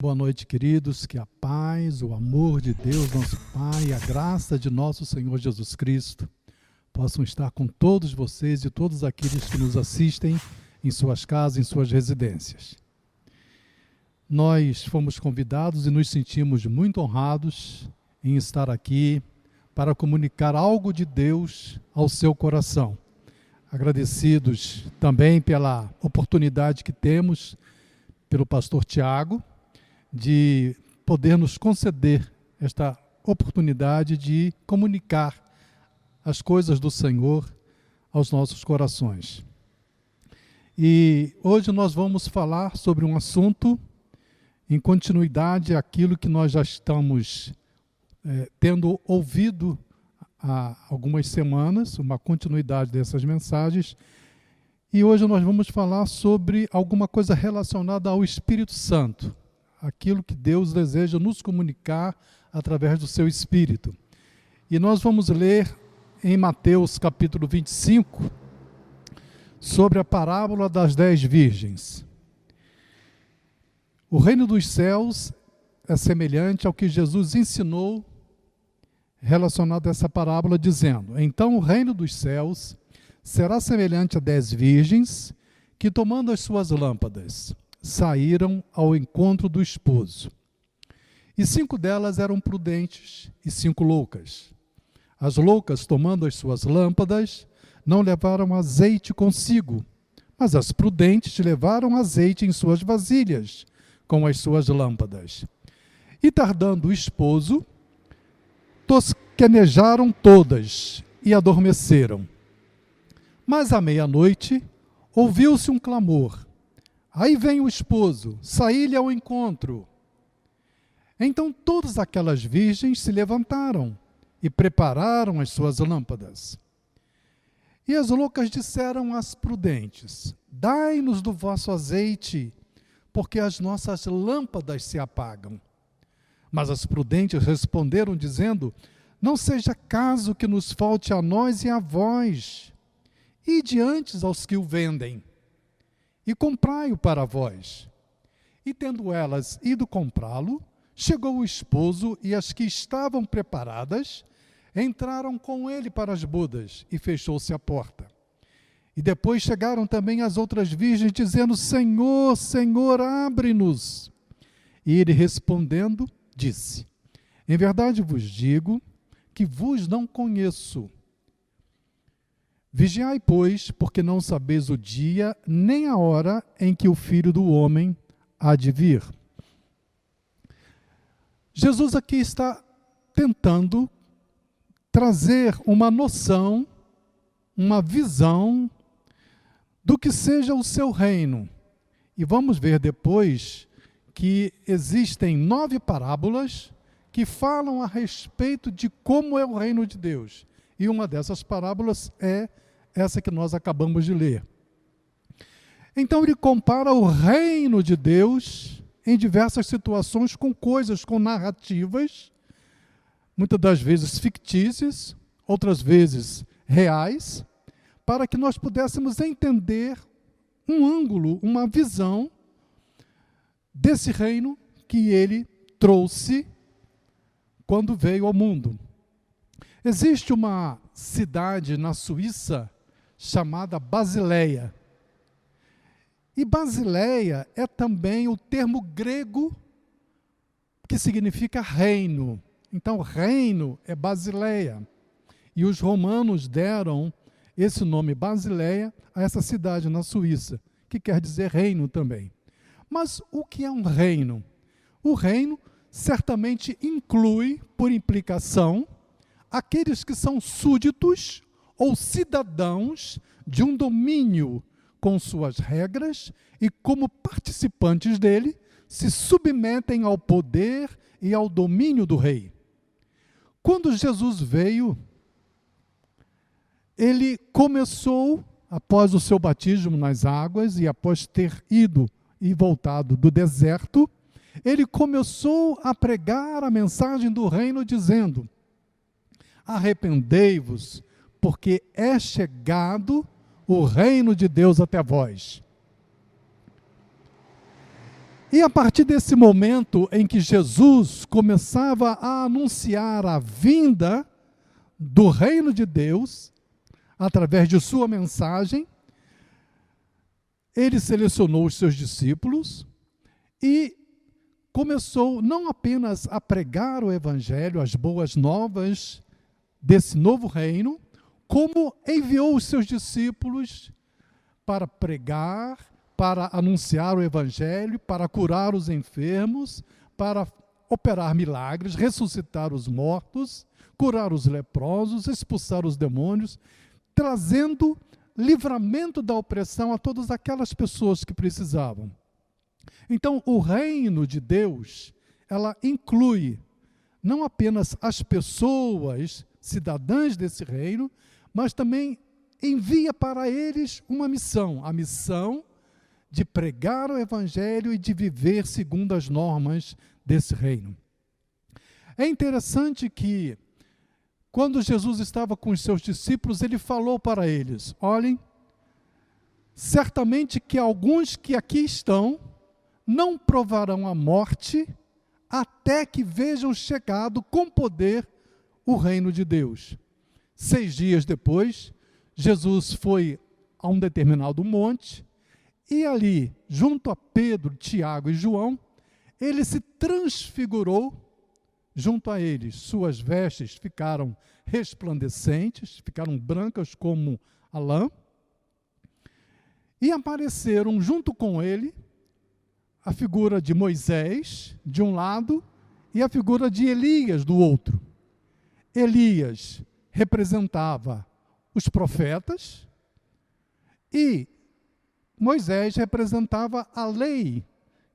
Boa noite, queridos. Que a paz, o amor de Deus, nosso Pai, a graça de nosso Senhor Jesus Cristo possam estar com todos vocês e todos aqueles que nos assistem em suas casas, em suas residências. Nós fomos convidados e nos sentimos muito honrados em estar aqui para comunicar algo de Deus ao seu coração. Agradecidos também pela oportunidade que temos pelo pastor Tiago de poder nos conceder esta oportunidade de comunicar as coisas do Senhor aos nossos corações. E hoje nós vamos falar sobre um assunto em continuidade àquilo que nós já estamos é, tendo ouvido há algumas semanas, uma continuidade dessas mensagens. E hoje nós vamos falar sobre alguma coisa relacionada ao Espírito Santo aquilo que Deus deseja nos comunicar através do seu Espírito. E nós vamos ler em Mateus capítulo 25 sobre a parábola das dez virgens. O reino dos céus é semelhante ao que Jesus ensinou relacionado a essa parábola, dizendo: Então o reino dos céus será semelhante a dez virgens que, tomando as suas lâmpadas, saíram ao encontro do esposo. E cinco delas eram prudentes e cinco loucas. As loucas, tomando as suas lâmpadas, não levaram azeite consigo, mas as prudentes levaram azeite em suas vasilhas, com as suas lâmpadas. E tardando o esposo, tosquenejaram todas e adormeceram. Mas à meia-noite ouviu-se um clamor Aí vem o esposo, saí-lhe ao encontro. Então todas aquelas virgens se levantaram e prepararam as suas lâmpadas. E as loucas disseram às prudentes: Dai-nos do vosso azeite, porque as nossas lâmpadas se apagam. Mas as prudentes responderam, dizendo: Não seja caso que nos falte a nós e a vós, e diante aos que o vendem e comprai-o para vós. E tendo elas ido comprá-lo, chegou o esposo e as que estavam preparadas entraram com ele para as bodas e fechou-se a porta. E depois chegaram também as outras virgens, dizendo: Senhor, Senhor, abre-nos. E ele respondendo, disse: Em verdade vos digo que vos não conheço. Vigiai, pois, porque não sabeis o dia nem a hora em que o filho do homem há de vir. Jesus aqui está tentando trazer uma noção, uma visão do que seja o seu reino. E vamos ver depois que existem nove parábolas que falam a respeito de como é o reino de Deus. E uma dessas parábolas é essa que nós acabamos de ler. Então ele compara o reino de Deus em diversas situações com coisas, com narrativas, muitas das vezes fictícias, outras vezes reais, para que nós pudéssemos entender um ângulo, uma visão desse reino que ele trouxe quando veio ao mundo. Existe uma cidade na Suíça chamada Basileia. E Basileia é também o termo grego que significa reino. Então, reino é Basileia. E os romanos deram esse nome Basileia a essa cidade na Suíça, que quer dizer reino também. Mas o que é um reino? O reino certamente inclui, por implicação, aqueles que são súditos ou cidadãos de um domínio com suas regras e, como participantes dele, se submetem ao poder e ao domínio do rei. Quando Jesus veio, ele começou, após o seu batismo nas águas e após ter ido e voltado do deserto, ele começou a pregar a mensagem do reino, dizendo: arrependei-vos, porque é chegado o reino de Deus até vós. E a partir desse momento em que Jesus começava a anunciar a vinda do reino de Deus, através de sua mensagem, ele selecionou os seus discípulos e começou não apenas a pregar o evangelho, as boas novas desse novo reino, como enviou os seus discípulos para pregar, para anunciar o evangelho, para curar os enfermos, para operar milagres, ressuscitar os mortos, curar os leprosos, expulsar os demônios, trazendo livramento da opressão a todas aquelas pessoas que precisavam. Então, o reino de Deus, ela inclui não apenas as pessoas cidadãs desse reino, mas também envia para eles uma missão, a missão de pregar o evangelho e de viver segundo as normas desse reino. É interessante que quando Jesus estava com os seus discípulos, ele falou para eles: Olhem, certamente que alguns que aqui estão não provarão a morte até que vejam chegado com poder o reino de Deus. Seis dias depois, Jesus foi a um determinado monte e ali, junto a Pedro, Tiago e João, ele se transfigurou junto a eles. Suas vestes ficaram resplandecentes, ficaram brancas como a lã. E apareceram junto com ele a figura de Moisés, de um lado, e a figura de Elias, do outro. Elias representava os profetas e Moisés representava a lei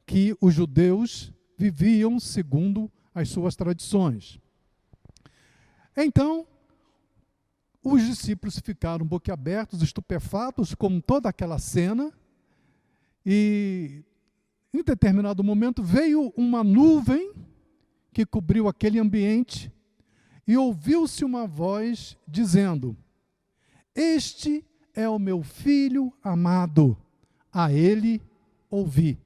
que os judeus viviam segundo as suas tradições. Então, os discípulos ficaram boquiabertos, estupefatos com toda aquela cena, e em determinado momento veio uma nuvem que cobriu aquele ambiente e ouviu-se uma voz dizendo: Este é o meu filho amado, a ele ouvi.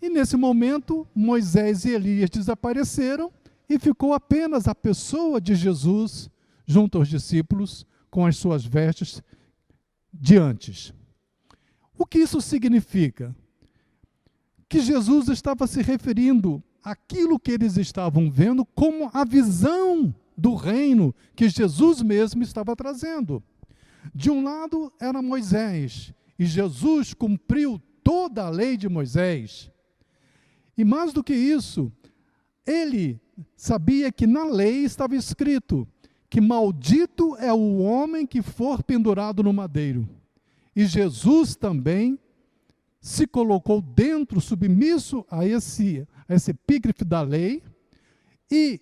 E nesse momento, Moisés e Elias desapareceram e ficou apenas a pessoa de Jesus junto aos discípulos com as suas vestes de antes. O que isso significa? Que Jesus estava se referindo àquilo que eles estavam vendo como a visão do reino que Jesus mesmo estava trazendo. De um lado era Moisés, e Jesus cumpriu toda a lei de Moisés. E mais do que isso, ele sabia que na lei estava escrito que maldito é o homem que for pendurado no madeiro. E Jesus também se colocou dentro, submisso a esse, esse epígrafe da lei, e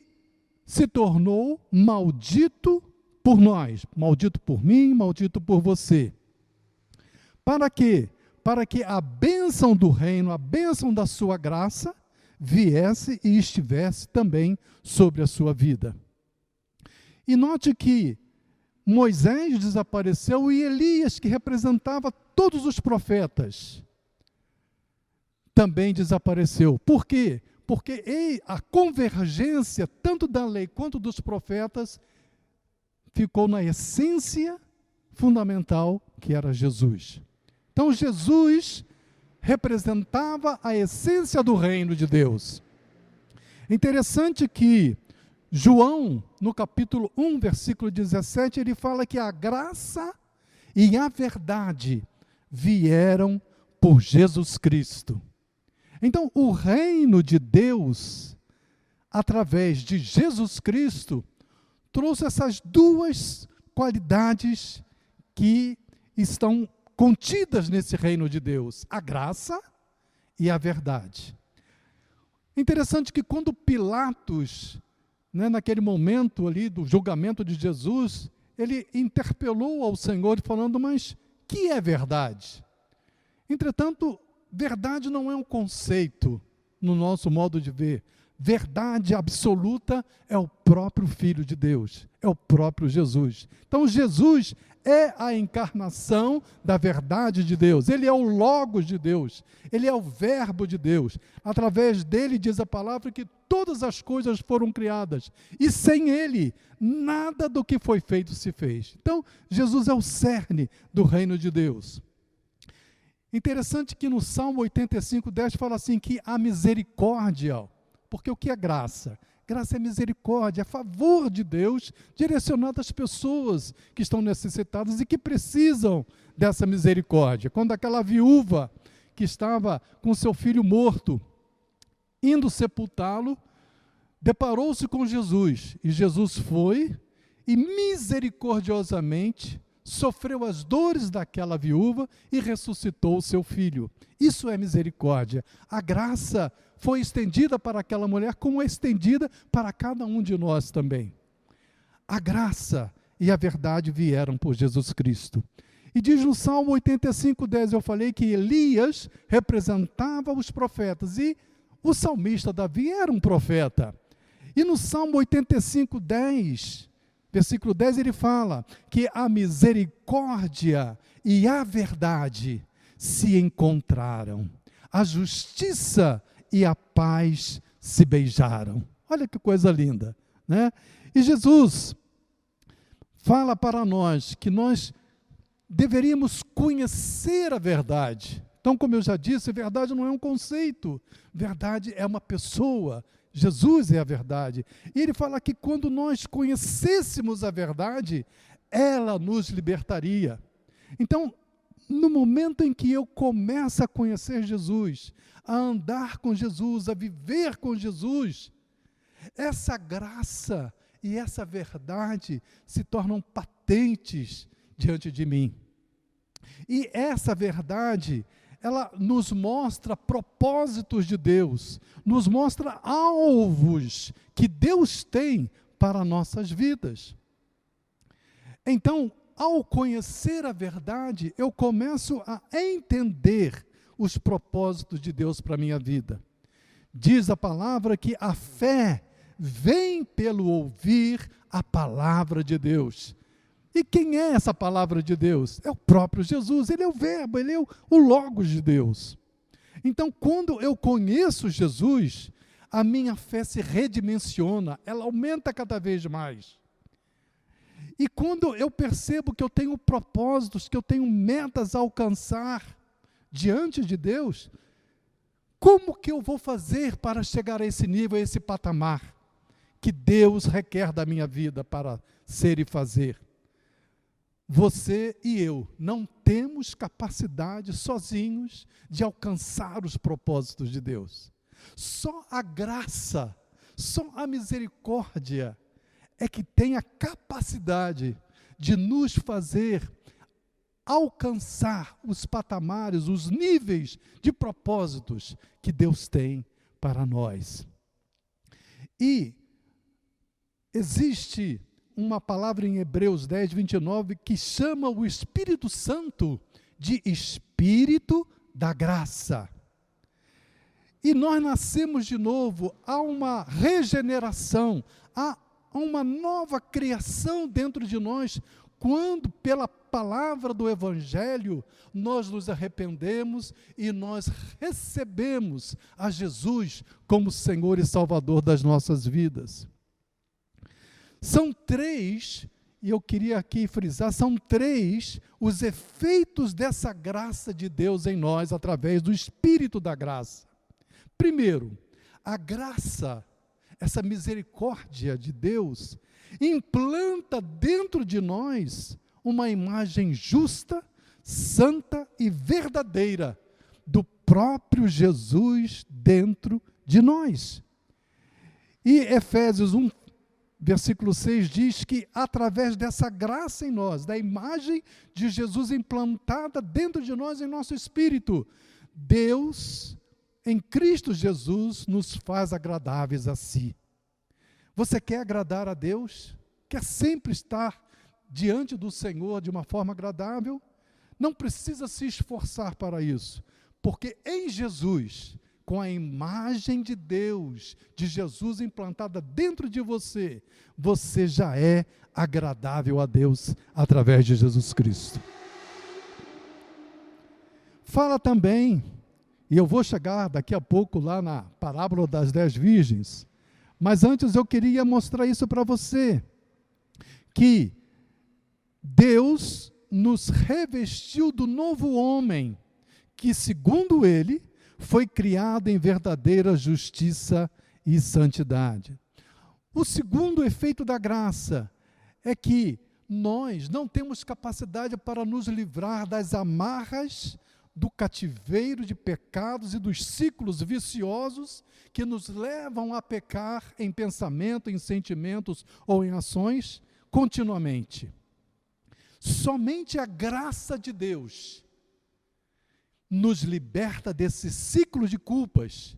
se tornou maldito por nós, maldito por mim, maldito por você. Para quê? Para que a bênção do reino, a bênção da sua graça, viesse e estivesse também sobre a sua vida. E note que Moisés desapareceu e Elias, que representava todos os profetas, também desapareceu. Por quê? Porque a convergência, tanto da lei quanto dos profetas, ficou na essência fundamental que era Jesus. Então, Jesus representava a essência do reino de Deus. Interessante que João, no capítulo 1, versículo 17, ele fala que a graça e a verdade vieram por Jesus Cristo. Então, o reino de Deus, através de Jesus Cristo, trouxe essas duas qualidades que estão contidas nesse reino de Deus: a graça e a verdade. Interessante que quando Pilatos, né, naquele momento ali do julgamento de Jesus, ele interpelou ao Senhor falando: Mas que é verdade? Entretanto, verdade não é um conceito no nosso modo de ver. verdade absoluta é o próprio Filho de Deus, é o próprio Jesus. Então, Jesus é a encarnação da verdade de Deus, ele é o Logos de Deus, ele é o Verbo de Deus. Através dele, diz a palavra, que todas as coisas foram criadas, e sem ele, nada do que foi feito se fez. Então, Jesus é o cerne do reino de Deus. Interessante que no Salmo 85, 10 fala assim: que a misericórdia, porque o que é graça? Graça é misericórdia, é favor de Deus direcionado às pessoas que estão necessitadas e que precisam dessa misericórdia. Quando aquela viúva que estava com seu filho morto, indo sepultá-lo, deparou-se com Jesus e Jesus foi e misericordiosamente sofreu as dores daquela viúva e ressuscitou o seu filho. Isso é misericórdia. A graça foi estendida para aquela mulher, como é estendida para cada um de nós também. A graça e a verdade vieram por Jesus Cristo. E diz no Salmo 85, 10, eu falei que Elias representava os profetas e o salmista Davi era um profeta. E no Salmo 85, 10, versículo 10, ele fala que a misericórdia e a verdade se encontraram. A justiça e a paz se beijaram. Olha que coisa linda, né? E Jesus fala para nós que nós deveríamos conhecer a verdade. Então, como eu já disse, verdade não é um conceito, verdade é uma pessoa. Jesus é a verdade. E ele fala que quando nós conhecêssemos a verdade, ela nos libertaria. Então, no momento em que eu começo a conhecer Jesus, a andar com Jesus, a viver com Jesus, essa graça e essa verdade se tornam patentes diante de mim. E essa verdade, ela nos mostra propósitos de Deus, nos mostra alvos que Deus tem para nossas vidas. Então, ao conhecer a verdade, eu começo a entender os propósitos de Deus para a minha vida. Diz a palavra que a fé vem pelo ouvir a palavra de Deus. E quem é essa palavra de Deus? É o próprio Jesus, ele é o Verbo, ele é o, o Logos de Deus. Então, quando eu conheço Jesus, a minha fé se redimensiona, ela aumenta cada vez mais. E quando eu percebo que eu tenho propósitos, que eu tenho metas a alcançar diante de Deus, como que eu vou fazer para chegar a esse nível, a esse patamar que Deus requer da minha vida para ser e fazer? Você e eu não temos capacidade sozinhos de alcançar os propósitos de Deus. Só a graça, só a misericórdia é que tem a capacidade de nos fazer alcançar os patamares, os níveis de propósitos que Deus tem para nós. E existe uma palavra em Hebreus 10, 29 que chama o Espírito Santo de Espírito da Graça. E nós nascemos de novo, há uma regeneração, há uma nova criação dentro de nós, quando, pela palavra do Evangelho, nós nos arrependemos e nós recebemos a Jesus como Senhor e Salvador das nossas vidas. São três, e eu queria aqui frisar, são três os efeitos dessa graça de Deus em nós através do Espírito da graça. Primeiro, a graça essa misericórdia de Deus, implanta dentro de nós uma imagem justa, santa e verdadeira do próprio Jesus dentro de nós. E Efésios 1, versículo 6 diz que através dessa graça em nós, da imagem de Jesus implantada dentro de nós em nosso espírito, Deus em Cristo Jesus nos faz agradáveis a si. Você quer agradar a Deus? Quer sempre estar diante do Senhor de uma forma agradável? Não precisa se esforçar para isso, porque em Jesus, com a imagem de Deus, de Jesus implantada dentro de você, você já é agradável a Deus através de Jesus Cristo. Fala também, e eu vou chegar daqui a pouco lá na parábola das dez virgens, mas antes eu queria mostrar isso para você, que Deus nos revestiu do novo homem, que, segundo ele, foi criado em verdadeira justiça e santidade. O segundo efeito da graça é que nós não temos capacidade para nos livrar das amarras do cativeiro de pecados e dos ciclos viciosos que nos levam a pecar em pensamento, em sentimentos ou em ações continuamente. Somente a graça de Deus nos liberta desse ciclo de culpas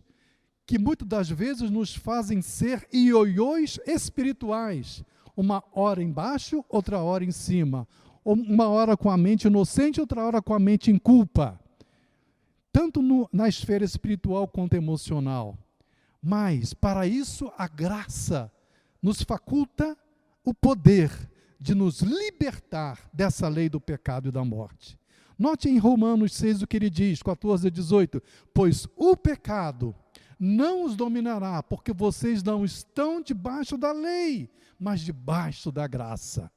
que muitas das vezes nos fazem ser ioiôs espirituais, uma hora embaixo, outra hora em cima, uma hora com a mente inocente, outra hora com a mente em culpa, tanto no, na esfera espiritual quanto emocional. Mas, para isso, a graça nos faculta o poder de nos libertar dessa lei do pecado e da morte. Note em Romanos 6 o que ele diz, 14 a 18: Pois o pecado não os dominará, porque vocês não estão debaixo da lei, mas debaixo da graça.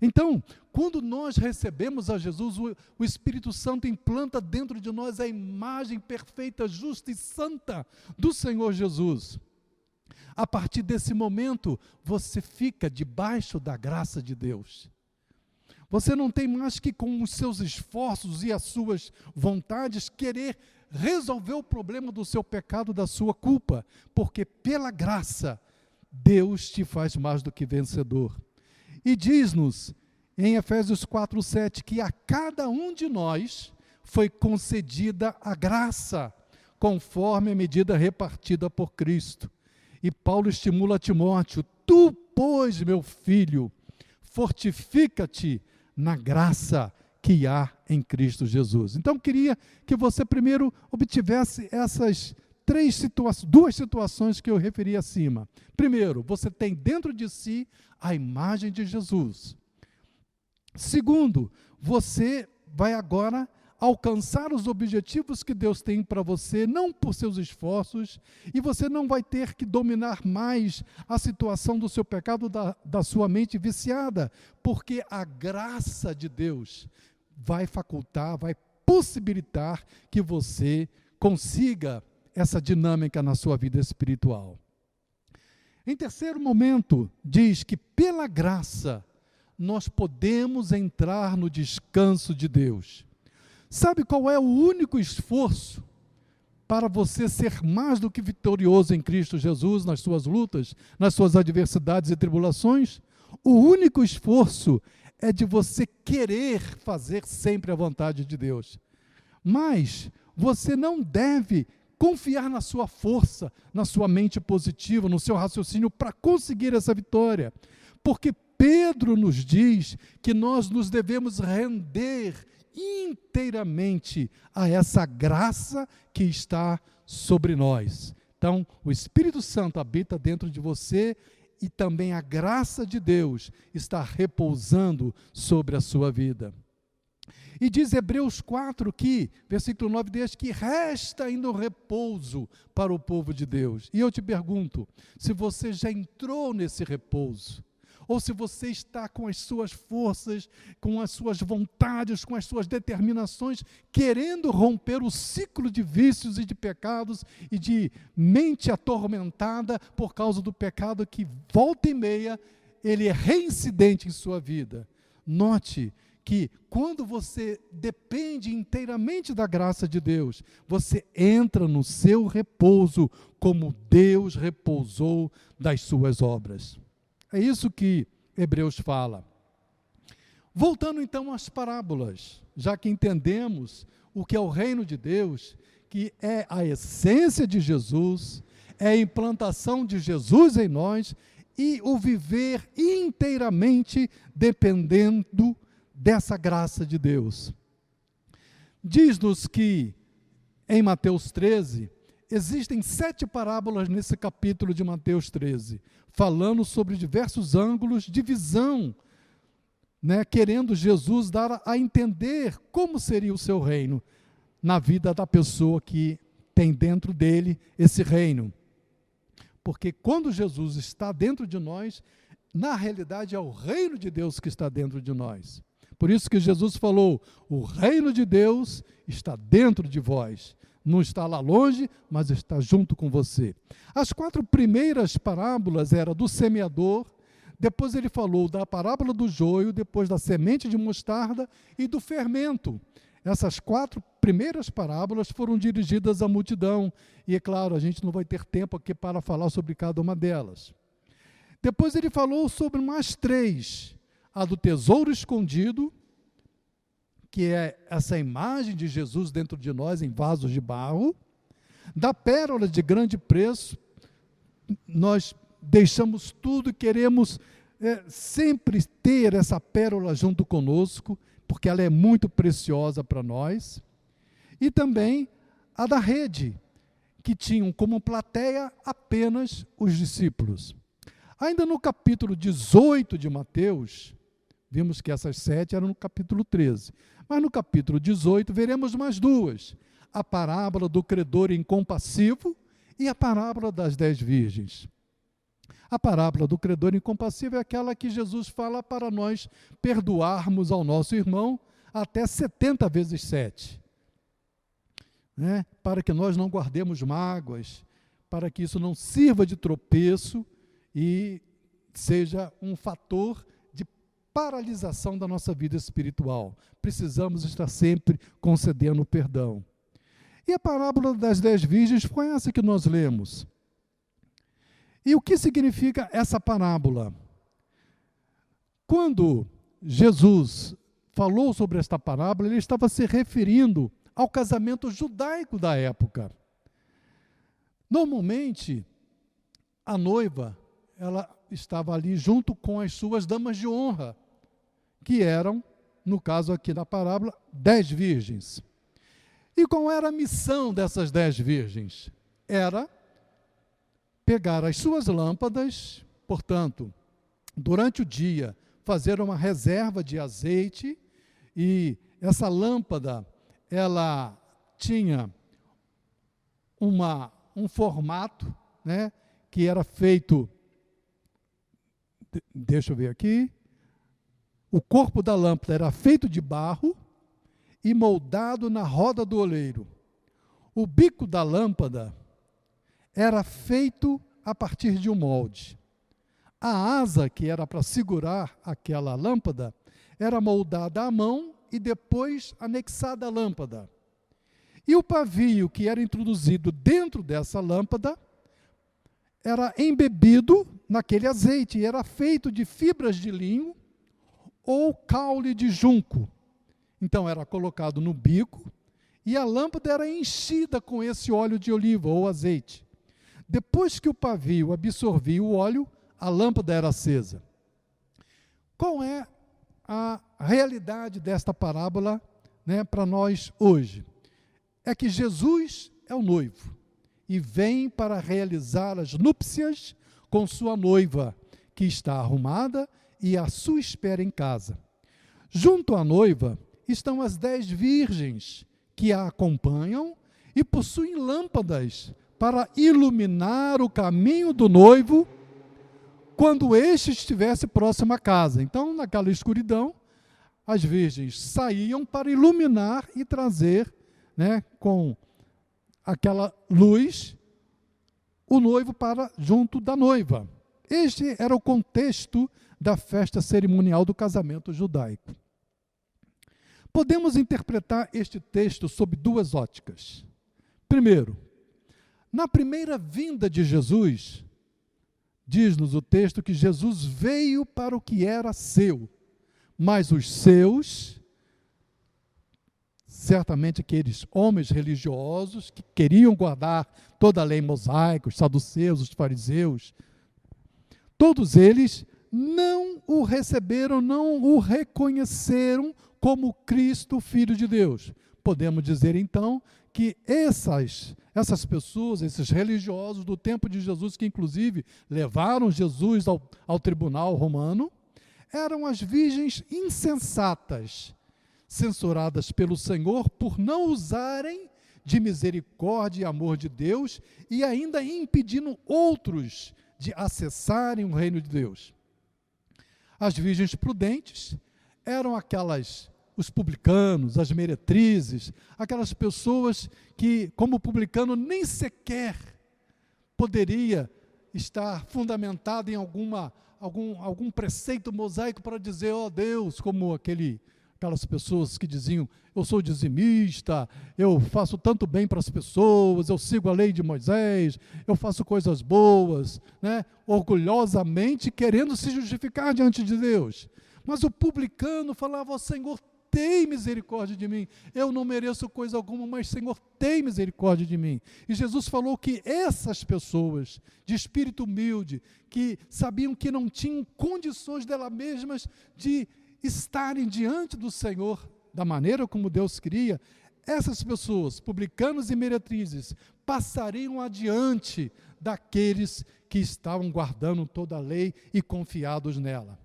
Então, quando nós recebemos a Jesus, o, o, Espírito Santo implanta dentro de nós a imagem perfeita, justa e santa do Senhor Jesus. A partir desse momento, você fica debaixo da graça de Deus. Você não tem mais que, com os seus esforços e as suas vontades, querer resolver o problema do seu pecado, da sua culpa, porque pela graça, Deus te faz mais do que vencedor. E diz-nos em Efésios 4, 7 que a cada um de nós foi concedida a graça, conforme a medida repartida por Cristo. E Paulo estimula Timóteo: Tu, pois, meu filho, fortifica-te na graça que há em Cristo Jesus. Então, queria que você primeiro obtivesse essas três situações, duas situações que eu referi acima. Primeiro, você tem dentro de si a imagem de Jesus. Segundo, você vai agora alcançar os objetivos que Deus tem para você, não por seus esforços, e você não vai ter que dominar mais a situação do seu pecado, da, da sua mente viciada, porque a graça de Deus vai facultar, vai possibilitar que você consiga essa dinâmica na sua vida espiritual. Em terceiro momento, diz que pela graça nós podemos entrar no descanso de Deus. Sabe qual é o único esforço para você ser mais do que vitorioso em Cristo Jesus nas suas lutas, nas suas adversidades e tribulações? O único esforço é de você querer fazer sempre a vontade de Deus. Mas você não deve confiar na sua força, na sua mente positiva, no seu raciocínio para conseguir essa vitória. Porque Pedro nos diz que nós nos devemos render inteiramente a essa graça que está sobre nós. Então, o Espírito Santo habita dentro de você e também a graça de Deus está repousando sobre a sua vida. E diz Hebreus 4 que, versículo 9, diz que resta ainda o repouso para o povo de Deus. E eu te pergunto, se você já entrou nesse repouso, ou se você está com as suas forças, com as suas vontades, com as suas determinações, querendo romper o ciclo de vícios e de pecados e de mente atormentada por causa do pecado que volta e meia ele é reincidente em sua vida. Note que quando você depende inteiramente da graça de Deus, você entra no seu repouso como Deus repousou das suas obras. É isso que Hebreus fala. Voltando então às parábolas, já que entendemos o que é o reino de Deus, que é a essência de Jesus, é a implantação de Jesus em nós e o viver inteiramente dependendo dessa graça de Deus. Diz-nos que em Mateus 13, existem sete parábolas nesse capítulo de Mateus 13, falando sobre diversos ângulos de visão, né, querendo Jesus dar a entender como seria o seu reino na vida da pessoa que tem dentro dele esse reino. Porque quando Jesus está dentro de nós, na realidade é o reino de Deus que está dentro de nós. Por isso que Jesus falou: o reino de Deus está dentro de vós. Não está lá longe, mas está junto com você. As quatro primeiras parábolas eram do semeador, depois ele falou da parábola do joio, depois da semente de mostarda e do fermento. Essas quatro primeiras parábolas foram dirigidas à multidão. E é claro, a gente não vai ter tempo aqui para falar sobre cada uma delas. Depois ele falou sobre mais três: a do tesouro escondido, que é essa imagem de Jesus dentro de nós em vasos de barro, da pérola de grande preço, nós deixamos tudo e queremos é, sempre ter essa pérola junto conosco, porque ela é muito preciosa para nós, e também a da rede, que tinham como plateia apenas os discípulos. Ainda no capítulo 18 de Mateus, vimos que essas sete eram no capítulo 13. Mas no capítulo 18 veremos mais duas: a parábola do credor incompassivo e a parábola das dez virgens. A parábola do credor incompassivo é aquela que Jesus fala para nós perdoarmos ao nosso irmão até 70 vezes 7. Né? Para que nós não guardemos mágoas, para que isso não sirva de tropeço e seja um fator paralisação da nossa vida espiritual. Precisamos estar sempre concedendo perdão. E a parábola das dez virgens foi essa que nós lemos. E o que significa essa parábola? Quando Jesus falou sobre esta parábola, ele estava se referindo ao casamento judaico da época. Normalmente, a noiva ela estava ali junto com as suas damas de honra, que eram, no caso aqui da parábola, dez virgens. E qual era a missão dessas dez virgens? Era pegar as suas lâmpadas, portanto, durante o dia, fazer uma reserva de azeite e essa lâmpada, ela tinha uma, um formato, né, que era feito deixa eu ver aqui. O corpo da lâmpada era feito de barro e moldado na roda do oleiro. O bico da lâmpada era feito a partir de um molde. A asa que era para segurar aquela lâmpada era moldada à mão e depois anexada à lâmpada. E o pavio que era introduzido dentro dessa lâmpada era embebido naquele azeite era feito de fibras de linho ou caule de junco. Então era colocado no bico e a lâmpada era enchida com esse óleo de oliva ou azeite. Depois que o pavio absorvia o óleo, a lâmpada era acesa. Qual é a realidade desta parábola né, para nós hoje? É que Jesus é o noivo e vem para realizar as núpcias com sua noiva, que está arrumada e à sua espera em casa. Junto à noiva estão as dez virgens que a acompanham e possuem lâmpadas para iluminar o caminho do noivo quando este estivesse próximo à casa. Então, naquela escuridão, as virgens saíam para iluminar e trazer, né, com aquela luz, o noivo para junto da noiva. Este era o contexto da festa cerimonial do casamento judaico. Podemos interpretar este texto sob duas óticas. Primeiro, na primeira vinda de Jesus, diz-nos o texto que Jesus veio para o que era seu, mas os seus certamente aqueles homens religiosos que queriam guardar toda a lei mosaica, os saduceus, os fariseus, todos eles não o receberam, não o reconheceram como Cristo, Filho de Deus. Podemos dizer então que essas, essas pessoas, esses religiosos do tempo de Jesus, que inclusive levaram Jesus ao, ao tribunal romano, eram as virgens insensatas, censuradas pelo Senhor por não usarem de misericórdia e amor de Deus e ainda impedindo outros de acessarem o reino de Deus. As virgens prudentes eram aquelas os publicanos, as meretrizes, aquelas pessoas que, como publicano, nem sequer poderia estar fundamentado em alguma, algum, algum preceito mosaico para dizer, ó oh Deus, como aquele, aquelas pessoas que diziam, eu sou dizimista, eu faço tanto bem para as pessoas, eu sigo a lei de Moisés, eu faço coisas boas, né? orgulhosamente querendo se justificar diante de Deus. Mas o publicano falava, oh, Senhor, tem misericórdia de mim. Eu não mereço coisa alguma, mas Senhor, tem misericórdia de mim. E Jesus falou que essas pessoas, de espírito humilde, que sabiam que não tinham condições delas mesmas de estarem diante do Senhor da maneira como Deus queria, essas pessoas, publicanos e meretrizes, passariam adiante daqueles que estavam guardando toda a lei e confiados nela.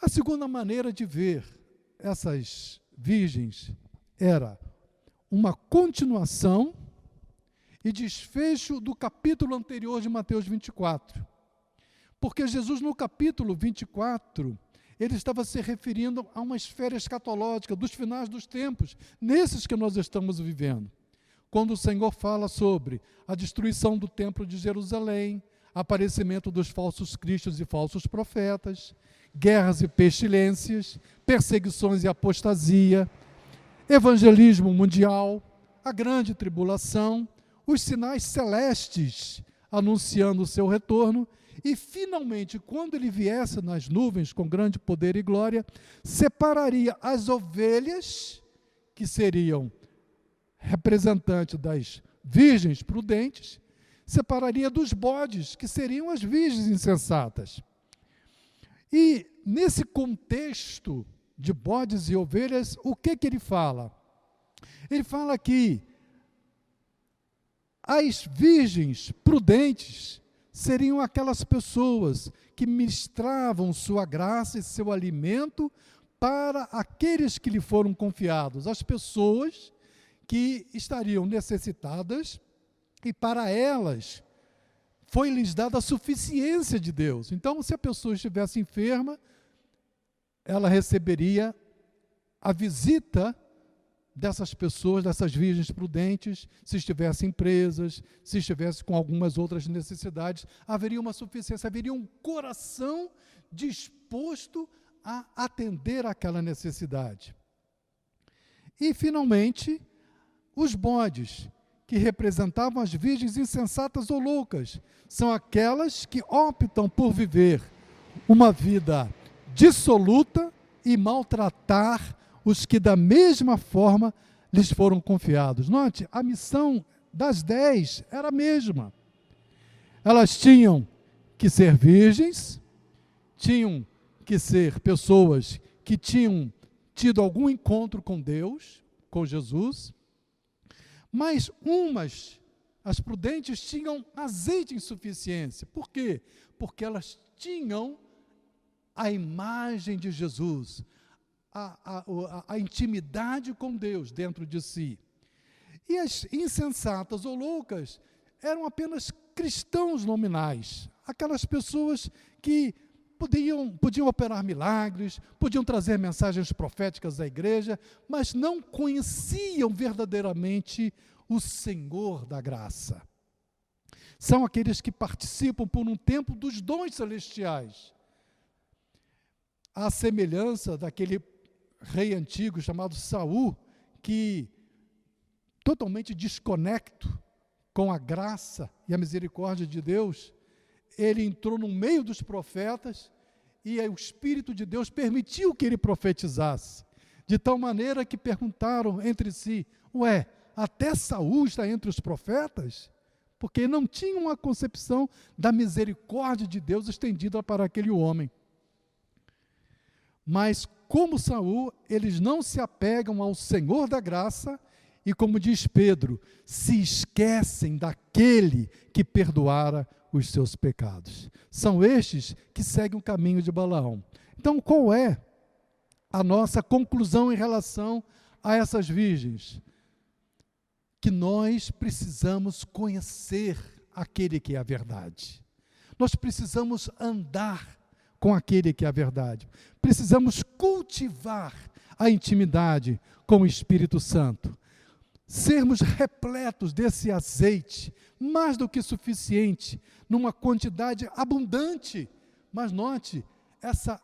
A segunda maneira de ver essas virgens era uma continuação e desfecho do capítulo anterior de Mateus 24. Porque Jesus, no capítulo 24, ele estava se referindo a uma esfera escatológica dos finais dos tempos, nesses que nós estamos vivendo. Quando o Senhor fala sobre a destruição do templo de Jerusalém, aparecimento dos falsos cristos e falsos profetas, guerras e pestilências, perseguições e apostasia, evangelismo mundial, a grande tribulação, os sinais celestes anunciando o seu retorno, e finalmente, quando ele viesse nas nuvens com grande poder e glória, separaria as ovelhas, que seriam representantes das virgens prudentes, separaria dos bodes, que seriam as virgens insensatas. E nesse contexto de bodes e ovelhas, o que, que ele fala? Ele fala que as virgens prudentes seriam aquelas pessoas que ministravam sua graça e seu alimento para aqueles que lhe foram confiados, as pessoas que estariam necessitadas e para elas foi-lhes dada a suficiência de Deus. Então, se a pessoa estivesse enferma, ela receberia a visita dessas pessoas, dessas virgens prudentes, se estivessem presas, se estivesse com algumas outras necessidades, haveria uma suficiência, haveria um coração disposto a atender aquela necessidade. E, finalmente, os bodes, que representavam as virgens insensatas ou loucas, são aquelas que optam por viver uma vida dissoluta e maltratar os que da mesma forma lhes foram confiados. Note, a missão das dez era a mesma. Elas tinham que ser virgens, tinham que ser pessoas que tinham tido algum encontro com Deus, com Jesus, mas umas, as prudentes, tinham azeite em suficiência. Por quê? Porque elas tinham a imagem de Jesus, a, a, a, intimidade com Deus dentro de si. E as insensatas ou loucas eram apenas cristãos nominais, aquelas pessoas que podiam, podiam operar milagres, podiam trazer mensagens proféticas à igreja, mas não conheciam verdadeiramente o Senhor da graça. São aqueles que participam por um tempo dos dons celestiais. À semelhança daquele rei antigo chamado Saul, que totalmente desconecto com a graça e a misericórdia de Deus, ele entrou no meio dos profetas e o Espírito de Deus permitiu que ele profetizasse. De tal maneira que perguntaram entre si: Ué, até Saul está entre os profetas? Porque não tinham uma concepção da misericórdia de Deus estendida para aquele homem. Mas como Saul, eles não se apegam ao Senhor da graça e como diz Pedro, se esquecem daquele que perdoara os seus pecados. São estes que seguem o caminho de Balaão. Então, qual é a nossa conclusão em relação a essas virgens? Que nós precisamos conhecer aquele que é a verdade. Nós precisamos andar com aquele que é a verdade. Precisamos cultivar a intimidade com o Espírito Santo sermos repletos desse azeite, mais do que suficiente, numa quantidade abundante. Mas note, essa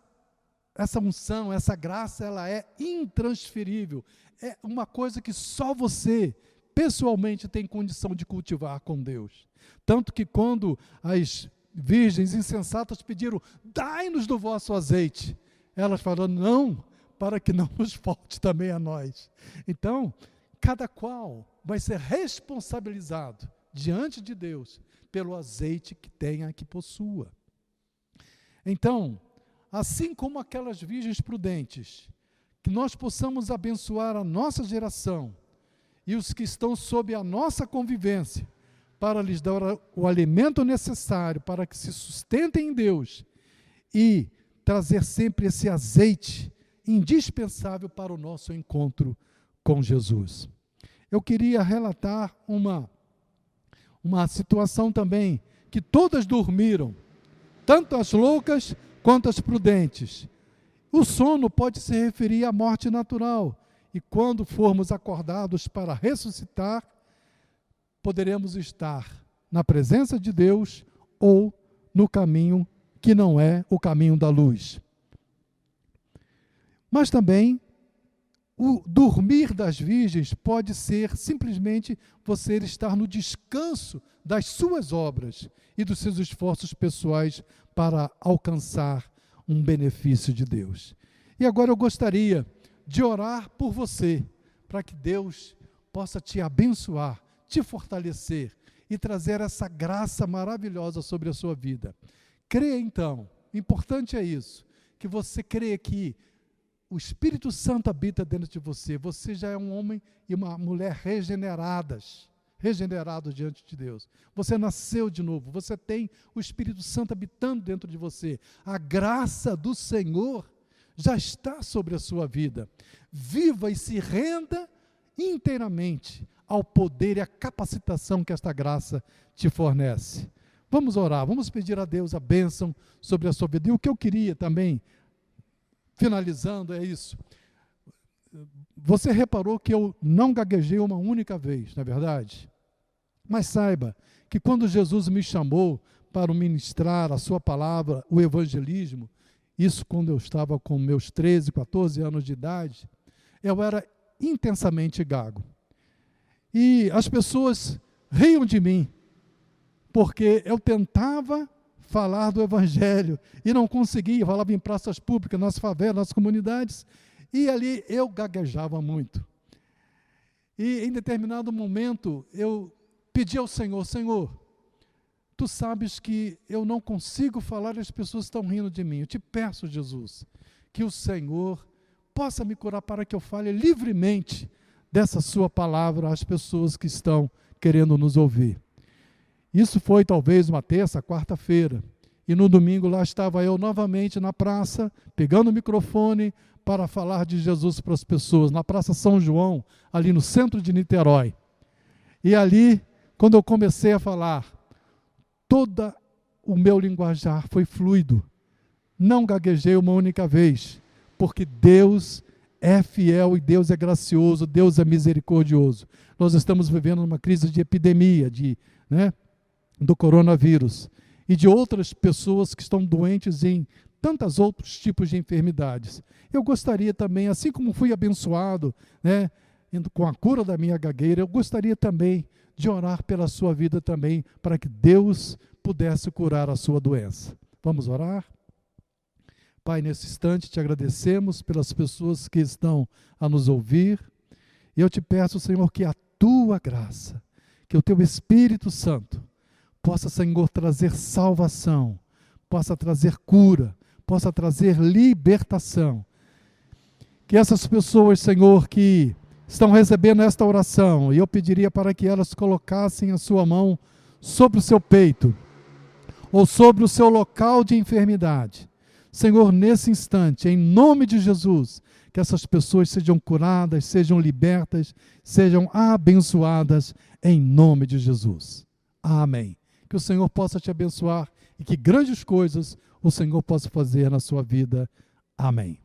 essa unção, essa graça, ela é intransferível. É uma coisa que só você pessoalmente tem condição de cultivar com Deus. Tanto que quando as virgens insensatas pediram: "Dai-nos do vosso azeite", elas falaram: "Não, para que não nos falte também a nós". Então, cada qual vai ser responsabilizado diante de Deus pelo azeite que tenha que possua. Então, assim como aquelas virgens prudentes, que nós possamos abençoar a nossa geração e os que estão sob a nossa convivência, para lhes dar o alimento necessário para que se sustentem em Deus e trazer sempre esse azeite indispensável para o nosso encontro com Jesus. Eu queria relatar uma, uma situação também, que todas dormiram, tanto as loucas quanto as prudentes. O sono pode se referir à morte natural, e quando formos acordados para ressuscitar, poderemos estar na presença de Deus ou no caminho que não é o caminho da luz. Mas também o dormir das virgens pode ser simplesmente você estar no descanso das suas obras e dos seus esforços pessoais para alcançar um benefício de Deus. E agora eu gostaria de orar por você, para que Deus possa te abençoar, te fortalecer e trazer essa graça maravilhosa sobre a sua vida. Creia então, importante é isso, que você creia que o Espírito Santo habita dentro de você. Você já é um homem e uma mulher regeneradas, regenerados diante de Deus. Você nasceu de novo. Você tem o Espírito Santo habitando dentro de você. A graça do Senhor já está sobre a sua vida. Viva e se renda inteiramente ao poder e à capacitação que esta graça te fornece. Vamos orar, vamos pedir a Deus a bênção sobre a sua vida. E o que eu queria também finalizando, é isso. Você reparou que eu não gaguejei uma única vez, não é verdade? Mas saiba que quando Jesus me chamou para ministrar a sua palavra, o evangelismo, isso quando eu estava com meus 13, 14 anos de idade, eu era intensamente gago. E as pessoas riam de mim, porque eu tentava falar do Evangelho e não conseguia, falava em praças públicas, nas favelas, nas comunidades, e ali eu gaguejava muito. E em determinado momento eu pedi ao Senhor: Senhor, tu sabes que eu não consigo falar e as pessoas estão rindo de mim. Eu te peço, Jesus, que o Senhor possa me curar para que eu fale livremente dessa Sua palavra às pessoas que estão querendo nos ouvir. Isso foi talvez uma terça, quarta-feira. E no domingo lá estava eu novamente na praça, pegando o microfone para falar de Jesus para as pessoas, na Praça São João, ali no centro de Niterói. E ali, quando eu comecei a falar, todo o meu linguajar foi fluido. Não gaguejei uma única vez, porque Deus é fiel e Deus é gracioso, Deus é misericordioso. Nós estamos vivendo uma crise de epidemia, de, né, do coronavírus e de outras pessoas que estão doentes em tantos outros tipos de enfermidades. Eu gostaria também, assim como fui abençoado, né, com a cura da minha gagueira, eu gostaria também de orar pela sua vida também, para que Deus pudesse curar a sua doença. Vamos orar? Pai, nesse instante te agradecemos pelas pessoas que estão a nos ouvir. E eu te peço, Senhor, que a tua graça, que o teu Espírito Santo possa, Senhor, trazer salvação, possa trazer cura, possa trazer libertação Que essas pessoas, Senhor, que estão recebendo esta oração, e eu pediria para que elas colocassem a sua mão sobre o seu peito ou sobre o seu local de enfermidade. Senhor, nesse instante, em nome de Jesus, que essas pessoas sejam curadas, sejam libertas, sejam abençoadas em nome de Jesus. Amém. Que o Senhor possa te abençoar e que grandes coisas o Senhor possa fazer na sua vida. Amém.